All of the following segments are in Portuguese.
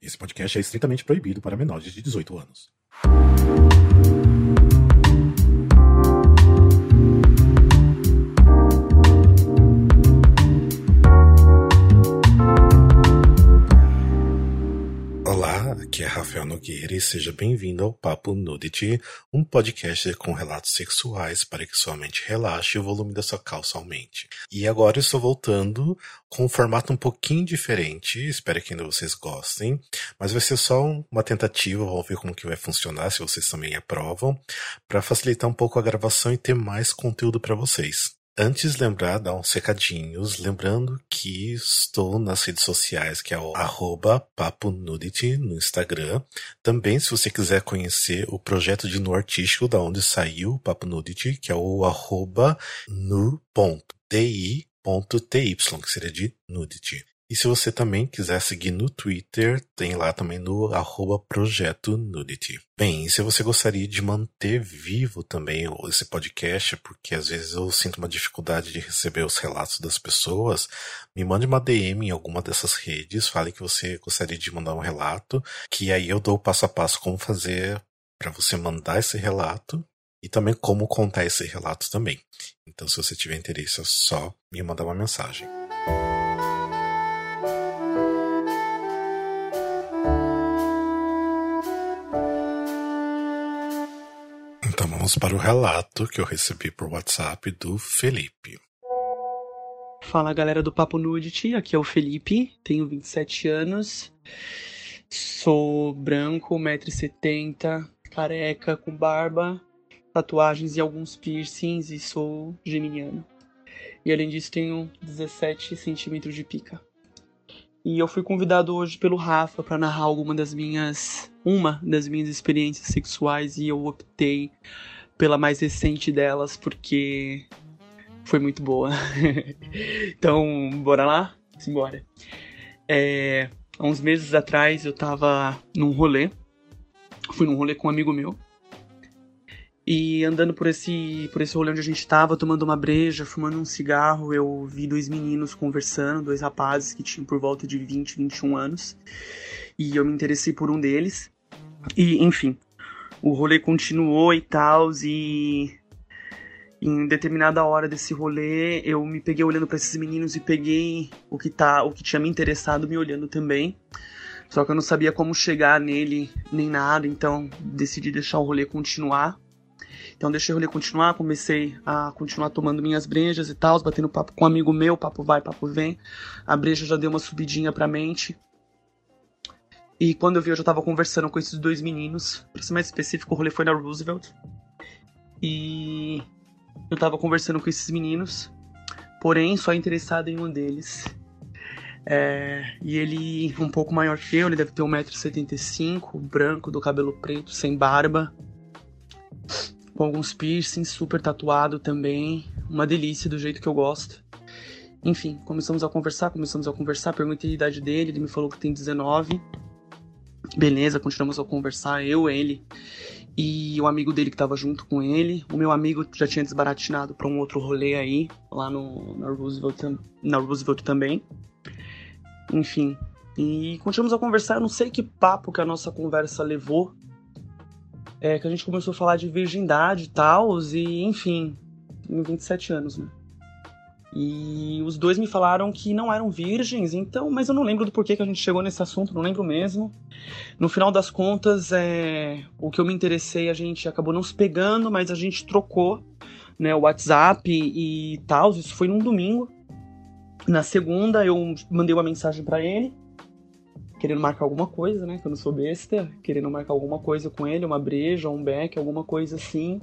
Esse podcast é estritamente proibido para menores de 18 anos. Aqui é Rafael Nogueira e seja bem-vindo ao Papo Nudity, um podcast com relatos sexuais para que sua mente relaxe e o volume da sua calça aumente. E agora estou voltando com um formato um pouquinho diferente, espero que ainda vocês gostem, mas vai ser só uma tentativa, vamos ver como que vai funcionar, se vocês também aprovam, para facilitar um pouco a gravação e ter mais conteúdo para vocês. Antes lembrar, dar uns recadinhos, lembrando que estou nas redes sociais, que é o arroba Papo Nudity no Instagram. Também, se você quiser conhecer o projeto de nu artístico, da onde saiu o Papo Nudity, que é o arroba nu.di.ty, que seria de nudity. E se você também quiser seguir no Twitter, tem lá também no arroba Projeto Nudity. Bem, e se você gostaria de manter vivo também esse podcast, porque às vezes eu sinto uma dificuldade de receber os relatos das pessoas, me mande uma DM em alguma dessas redes, fale que você gostaria de mandar um relato, que aí eu dou passo a passo como fazer para você mandar esse relato e também como contar esse relato também. Então, se você tiver interesse, é só me mandar uma mensagem. Vamos para o relato que eu recebi por WhatsApp do Felipe. Fala galera do Papo Nudity, aqui é o Felipe, tenho 27 anos, sou branco, 1,70m, careca, com barba, tatuagens e alguns piercings e sou geminiano. E além disso tenho 17 centímetros de pica. E eu fui convidado hoje pelo Rafa para narrar alguma das minhas uma das minhas experiências sexuais e eu optei pela mais recente delas, porque foi muito boa. então, bora lá? Simbora. É, há uns meses atrás eu tava num rolê. Fui num rolê com um amigo meu. E andando por esse, por esse rolê onde a gente tava, tomando uma breja, fumando um cigarro, eu vi dois meninos conversando, dois rapazes que tinham por volta de 20, 21 anos. E eu me interessei por um deles. E, enfim, o rolê continuou e tal, e em determinada hora desse rolê eu me peguei olhando para esses meninos e peguei o que tá, o que tinha me interessado me olhando também. Só que eu não sabia como chegar nele nem nada, então decidi deixar o rolê continuar. Então deixei o rolê continuar, comecei a continuar tomando minhas brejas e tal, batendo papo com um amigo meu, papo vai, papo vem. A breja já deu uma subidinha pra mente. E quando eu vi, eu já tava conversando com esses dois meninos. Pra ser mais específico, o rolê foi na Roosevelt. E eu tava conversando com esses meninos, porém só interessado em um deles. É, e ele um pouco maior que eu, ele deve ter 1,75m, branco, do cabelo preto, sem barba, com alguns piercings, super tatuado também, uma delícia do jeito que eu gosto. Enfim, começamos a conversar, começamos a conversar, perguntei a idade dele, ele me falou que tem 19 Beleza, continuamos a conversar, eu, ele e o amigo dele que tava junto com ele. O meu amigo já tinha desbaratinado para um outro rolê aí, lá no, na, Roosevelt, na Roosevelt também. Enfim, e continuamos a conversar. Eu não sei que papo que a nossa conversa levou. É que a gente começou a falar de virgindade e tal, e enfim, em 27 anos, né? E os dois me falaram que não eram virgens, então, mas eu não lembro do porquê que a gente chegou nesse assunto, não lembro mesmo. No final das contas, é, o que eu me interessei, a gente acabou não se pegando, mas a gente trocou né, o WhatsApp e tal. Isso foi num domingo. Na segunda, eu mandei uma mensagem para ele, querendo marcar alguma coisa, né? Que eu não sou besta, querendo marcar alguma coisa com ele, uma breja, um beck, alguma coisa assim.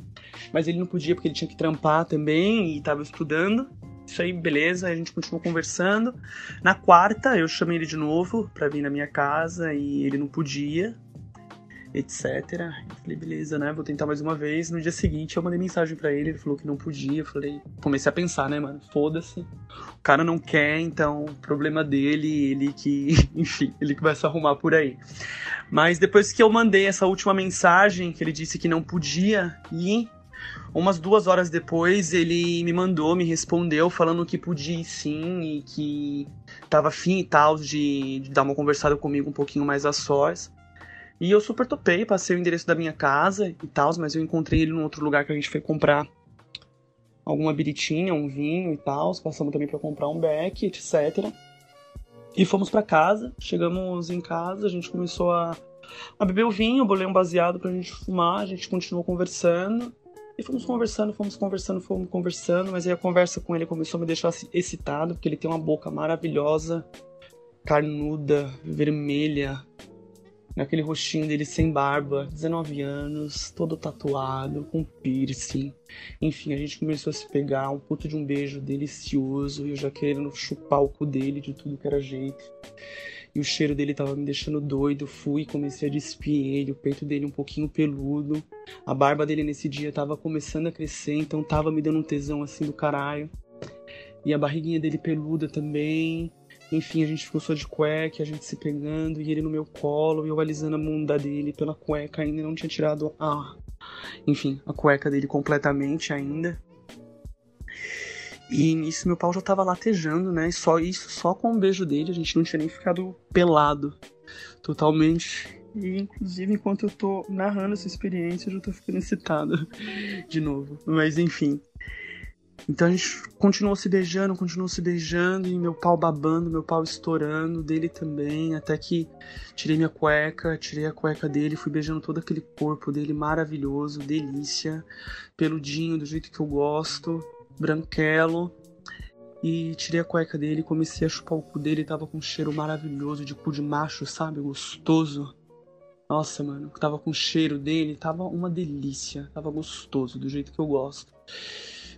Mas ele não podia porque ele tinha que trampar também e tava estudando. Isso aí, beleza, a gente continuou conversando. Na quarta, eu chamei ele de novo pra vir na minha casa e ele não podia, etc. Eu falei, beleza, né? Vou tentar mais uma vez. No dia seguinte, eu mandei mensagem para ele, ele falou que não podia. Eu falei, comecei a pensar, né, mano? Foda-se. O cara não quer, então, problema dele, ele que, enfim, ele que vai se arrumar por aí. Mas depois que eu mandei essa última mensagem, que ele disse que não podia ir Umas duas horas depois, ele me mandou, me respondeu, falando que podia ir sim e que tava afim e tal de, de dar uma conversada comigo um pouquinho mais a sós. E eu super topei, passei o endereço da minha casa e tal, mas eu encontrei ele num outro lugar que a gente foi comprar alguma biritinha, um vinho e tal. Passamos também para comprar um beck, etc. E fomos para casa. Chegamos em casa, a gente começou a, a beber o vinho, bolei um baseado pra gente fumar, a gente continuou conversando. E fomos conversando, fomos conversando, fomos conversando, mas aí a conversa com ele começou a me deixar excitado, porque ele tem uma boca maravilhosa, carnuda, vermelha, naquele rostinho dele sem barba, 19 anos, todo tatuado, com piercing. Enfim, a gente começou a se pegar, um puto de um beijo delicioso, e eu já querendo chupar o cu dele de tudo que era jeito. E o cheiro dele tava me deixando doido, fui comecei a despir ele, o peito dele um pouquinho peludo. A barba dele nesse dia tava começando a crescer, então tava me dando um tesão assim do caralho. E a barriguinha dele peluda também. Enfim, a gente ficou só de cueca, a gente se pegando e ele no meu colo e eu alisando a bunda dele pela cueca, ainda não tinha tirado a. Enfim, a cueca dele completamente ainda. E nisso meu pau já tava latejando, né? E só isso, só com o beijo dele, a gente não tinha nem ficado pelado totalmente. E inclusive enquanto eu tô narrando essa experiência, eu já tô ficando excitado de novo. Mas enfim. Então a gente continuou se beijando, continuou se beijando, e meu pau babando, meu pau estourando, dele também, até que tirei minha cueca, tirei a cueca dele, fui beijando todo aquele corpo dele maravilhoso, delícia, peludinho, do jeito que eu gosto, branquelo. E tirei a cueca dele, comecei a chupar o cu dele, tava com um cheiro maravilhoso de cu de macho, sabe? Gostoso. Nossa, mano, tava com o cheiro dele, tava uma delícia, tava gostoso, do jeito que eu gosto.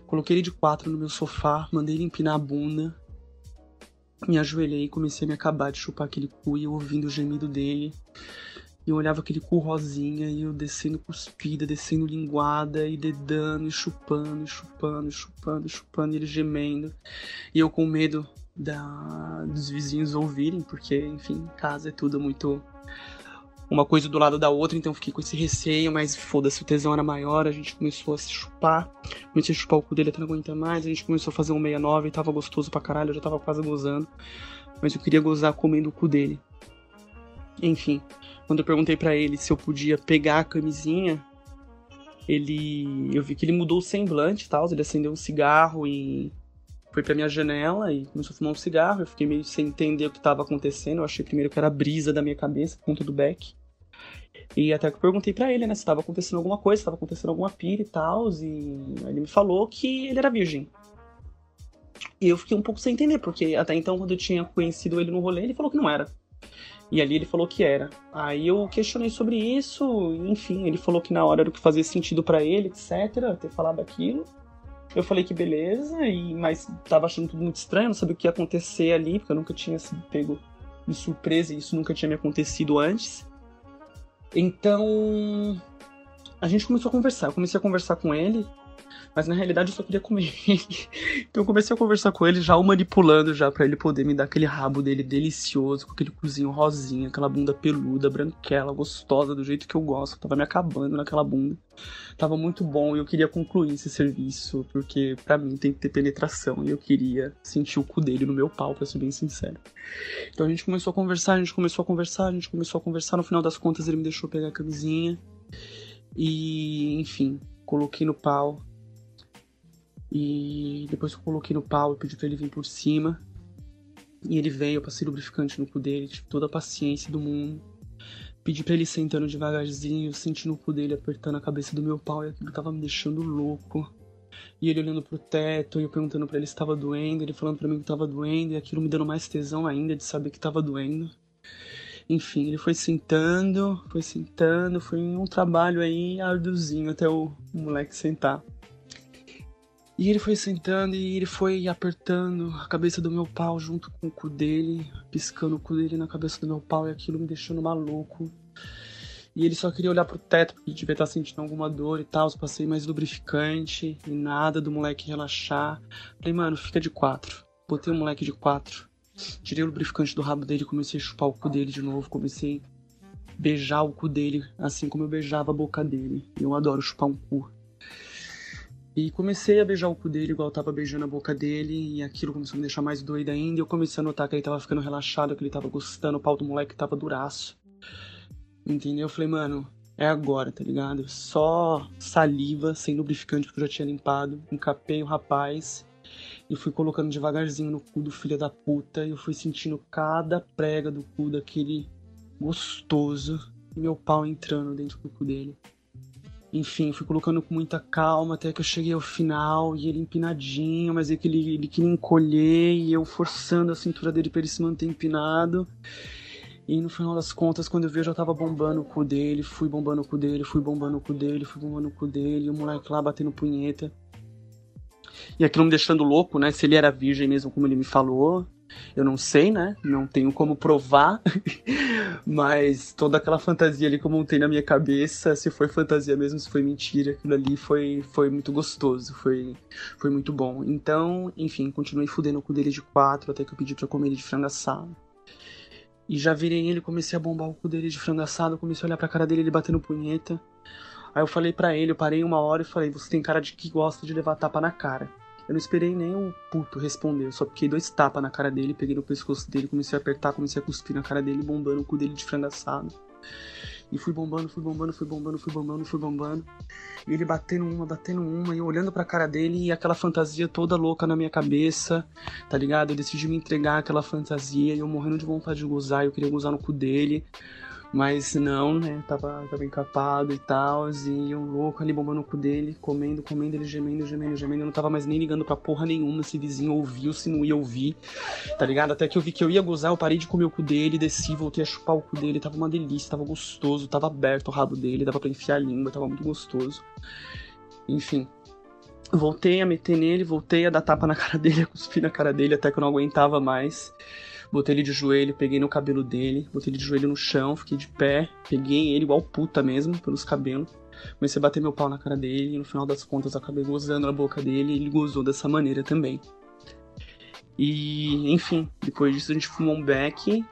Coloquei ele de quatro no meu sofá, mandei ele empinar a bunda. Me ajoelhei e comecei a me acabar de chupar aquele cu e ouvindo o gemido dele. E eu olhava aquele cu rosinha e eu descendo cuspida, descendo linguada e dedando e chupando, e chupando, e chupando, e chupando, e ele gemendo. E eu com medo da, dos vizinhos ouvirem, porque, enfim, casa é tudo muito uma coisa do lado da outra, então fiquei com esse receio, mas foda-se, o tesão era maior, a gente começou a se chupar, comecei a chupar o cu dele até não aguentar mais, a gente começou a fazer um 69 e tava gostoso pra caralho, eu já tava quase gozando, mas eu queria gozar comendo o cu dele. Enfim, quando eu perguntei para ele se eu podia pegar a camisinha, ele. Eu vi que ele mudou o semblante e tal, ele acendeu um cigarro e foi pra minha janela e começou a fumar um cigarro. Eu fiquei meio sem entender o que estava acontecendo. Eu achei primeiro que era brisa da minha cabeça, por conta do Beck. E até que eu perguntei para ele, né, se estava acontecendo alguma coisa, se estava acontecendo alguma pira e tal. E ele me falou que ele era virgem. E eu fiquei um pouco sem entender, porque até então, quando eu tinha conhecido ele no rolê, ele falou que não era. E ali ele falou que era. Aí eu questionei sobre isso, enfim, ele falou que na hora era o que fazia sentido para ele, etc, ter falado aquilo. Eu falei que beleza, e mas tava achando tudo muito estranho, não sabia o que ia acontecer ali, porque eu nunca tinha sido pego de surpresa e isso nunca tinha me acontecido antes. Então, a gente começou a conversar. Eu comecei a conversar com ele, mas na realidade eu só queria comer. Então eu comecei a conversar com ele, já o manipulando já para ele poder me dar aquele rabo dele delicioso, com aquele cozinho rosinha, aquela bunda peluda, branquela, gostosa, do jeito que eu gosto. tava me acabando naquela bunda. Tava muito bom e eu queria concluir esse serviço, porque para mim tem que ter penetração e eu queria sentir o cu dele no meu pau, pra ser bem sincero. Então a gente começou a conversar, a gente começou a conversar, a gente começou a conversar. No final das contas ele me deixou pegar a camisinha. E, enfim, coloquei no pau, e depois eu coloquei no pau, eu pedi pra ele vir por cima. E ele veio, eu passei lubrificante no cu dele, tive toda a paciência do mundo. Pedi pra ele sentando devagarzinho, sentindo o cu dele apertando a cabeça do meu pau e aquilo tava me deixando louco. E ele olhando pro teto, e eu perguntando pra ele se tava doendo, ele falando pra mim que tava doendo, e aquilo me dando mais tesão ainda de saber que tava doendo. Enfim, ele foi sentando, foi sentando, foi um trabalho aí arduzinho até o moleque sentar. E ele foi sentando e ele foi apertando a cabeça do meu pau junto com o cu dele, piscando o cu dele na cabeça do meu pau e aquilo me deixando maluco. E ele só queria olhar pro teto porque devia estar sentindo alguma dor e tal. Eu passei mais lubrificante e nada do moleque relaxar. Falei, mano, fica de quatro. Botei o moleque de quatro. Tirei o lubrificante do rabo dele, comecei a chupar o cu dele de novo. Comecei a beijar o cu dele, assim como eu beijava a boca dele. Eu adoro chupar um cu. E comecei a beijar o cu dele igual eu tava beijando a boca dele, e aquilo começou a me deixar mais doida ainda. E eu comecei a notar que ele tava ficando relaxado, que ele tava gostando, o pau do moleque tava duraço. Entendeu? Eu falei, mano, é agora, tá ligado? Só saliva, sem lubrificante, porque eu já tinha limpado. Encapei o rapaz e fui colocando devagarzinho no cu do filho da puta. E eu fui sentindo cada prega do cu daquele gostoso. E meu pau entrando dentro do cu dele. Enfim, fui colocando com muita calma até que eu cheguei ao final e ele empinadinho, mas é que ele, ele queria encolher e eu forçando a cintura dele pra ele se manter empinado. E no final das contas, quando eu vi, eu já tava bombando o cu dele, fui bombando o cu dele, fui bombando o cu dele, fui bombando o cu dele, e o moleque lá batendo punheta. E aquilo me deixando louco, né? Se ele era virgem mesmo, como ele me falou, eu não sei, né? Não tenho como provar, mas toda aquela fantasia ali que eu montei na minha cabeça, se foi fantasia mesmo, se foi mentira, aquilo ali foi, foi muito gostoso, foi, foi muito bom. Então, enfim, continuei fudendo o cu dele de quatro até que eu pedi pra comer ele de frango assado. E já virei ele, comecei a bombar o cu dele de frango assado, comecei a olhar pra cara dele, ele batendo punheta. Aí eu falei para ele, eu parei uma hora e falei, você tem cara de que gosta de levar tapa na cara. Eu não esperei nem o puto responder, eu só piquei dois tapas na cara dele, peguei no pescoço dele, comecei a apertar, comecei a cuspir na cara dele, bombando o cu dele de frango assado. E fui bombando, fui bombando, fui bombando, fui bombando, fui bombando. E ele batendo uma, batendo uma, e eu olhando pra cara dele e aquela fantasia toda louca na minha cabeça, tá ligado? Eu decidi me entregar àquela fantasia e eu morrendo de vontade de gozar, eu queria gozar no cu dele. Mas não, né? Tava, tava encapado e tal. E eu louco ali bombando o cu dele, comendo, comendo, ele gemendo, gemendo, gemendo. Eu não tava mais nem ligando pra porra nenhuma se vizinho ouviu, se não ia ouvir. Tá ligado? Até que eu vi que eu ia gozar, eu parei de comer o cu dele, desci, voltei a chupar o cu dele. Tava uma delícia, tava gostoso, tava aberto o rabo dele, dava pra enfiar a língua, tava muito gostoso. Enfim. Voltei a meter nele, voltei a dar tapa na cara dele, a cuspir na cara dele, até que eu não aguentava mais. Botei ele de joelho, peguei no cabelo dele, botei ele de joelho no chão, fiquei de pé, peguei ele igual puta mesmo, pelos cabelos. Comecei a bater meu pau na cara dele e no final das contas acabei gozando na boca dele e ele gozou dessa maneira também. E, enfim, depois disso a gente fumou um beck.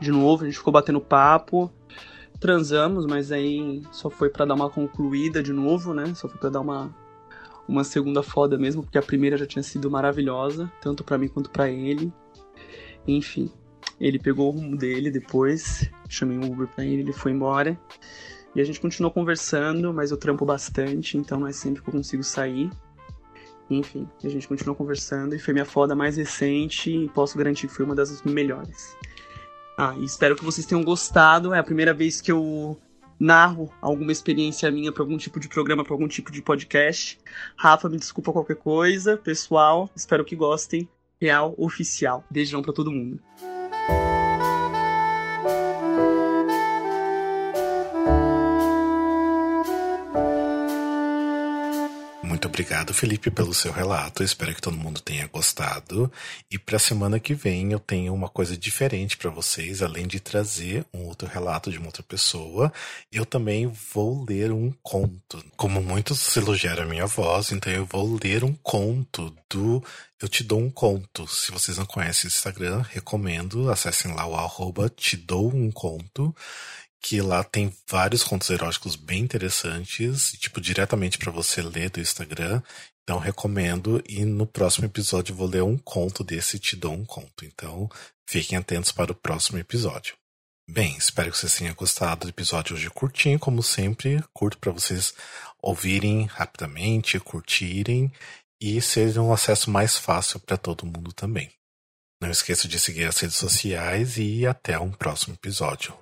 De novo, a gente ficou batendo papo. Transamos, mas aí só foi para dar uma concluída de novo, né? Só foi pra dar uma, uma segunda foda mesmo, porque a primeira já tinha sido maravilhosa, tanto para mim quanto para ele. Enfim, ele pegou o rumo dele depois, chamei um Uber pra ele, ele foi embora. E a gente continuou conversando, mas eu trampo bastante, então não é sempre que eu consigo sair. Enfim, a gente continuou conversando e foi minha foda mais recente e posso garantir que foi uma das melhores. Ah, e espero que vocês tenham gostado. É a primeira vez que eu narro alguma experiência minha para algum tipo de programa, para algum tipo de podcast. Rafa, me desculpa qualquer coisa. Pessoal, espero que gostem real oficial. Beijão para todo mundo. Obrigado, Felipe, pelo seu relato. espero que todo mundo tenha gostado. E para a semana que vem eu tenho uma coisa diferente para vocês, além de trazer um outro relato de uma outra pessoa, eu também vou ler um conto. Como muitos elogiaram a minha voz, então eu vou ler um conto do Eu Te Dou um Conto. Se vocês não conhecem o Instagram, recomendo, acessem lá o arroba Te Dou um Conto que lá tem vários contos eróticos bem interessantes, tipo, diretamente para você ler do Instagram. Então recomendo e no próximo episódio vou ler um conto desse e te dou um conto. Então fiquem atentos para o próximo episódio. Bem, espero que vocês tenham gostado do episódio hoje curtinho, como sempre, curto para vocês ouvirem rapidamente, curtirem e seja um acesso mais fácil para todo mundo também. Não esqueça de seguir as redes sociais e até um próximo episódio.